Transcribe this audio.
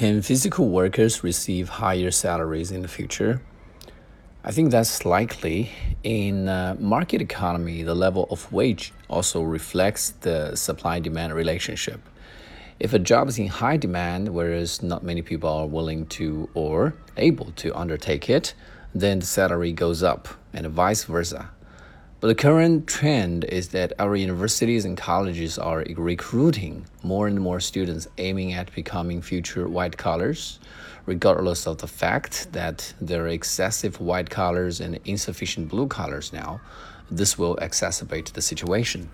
Can physical workers receive higher salaries in the future? I think that's likely. In a market economy, the level of wage also reflects the supply demand relationship. If a job is in high demand, whereas not many people are willing to or able to undertake it, then the salary goes up, and vice versa. But the current trend is that our universities and colleges are recruiting more and more students aiming at becoming future white collars, regardless of the fact that there are excessive white collars and insufficient blue collars now. This will exacerbate the situation.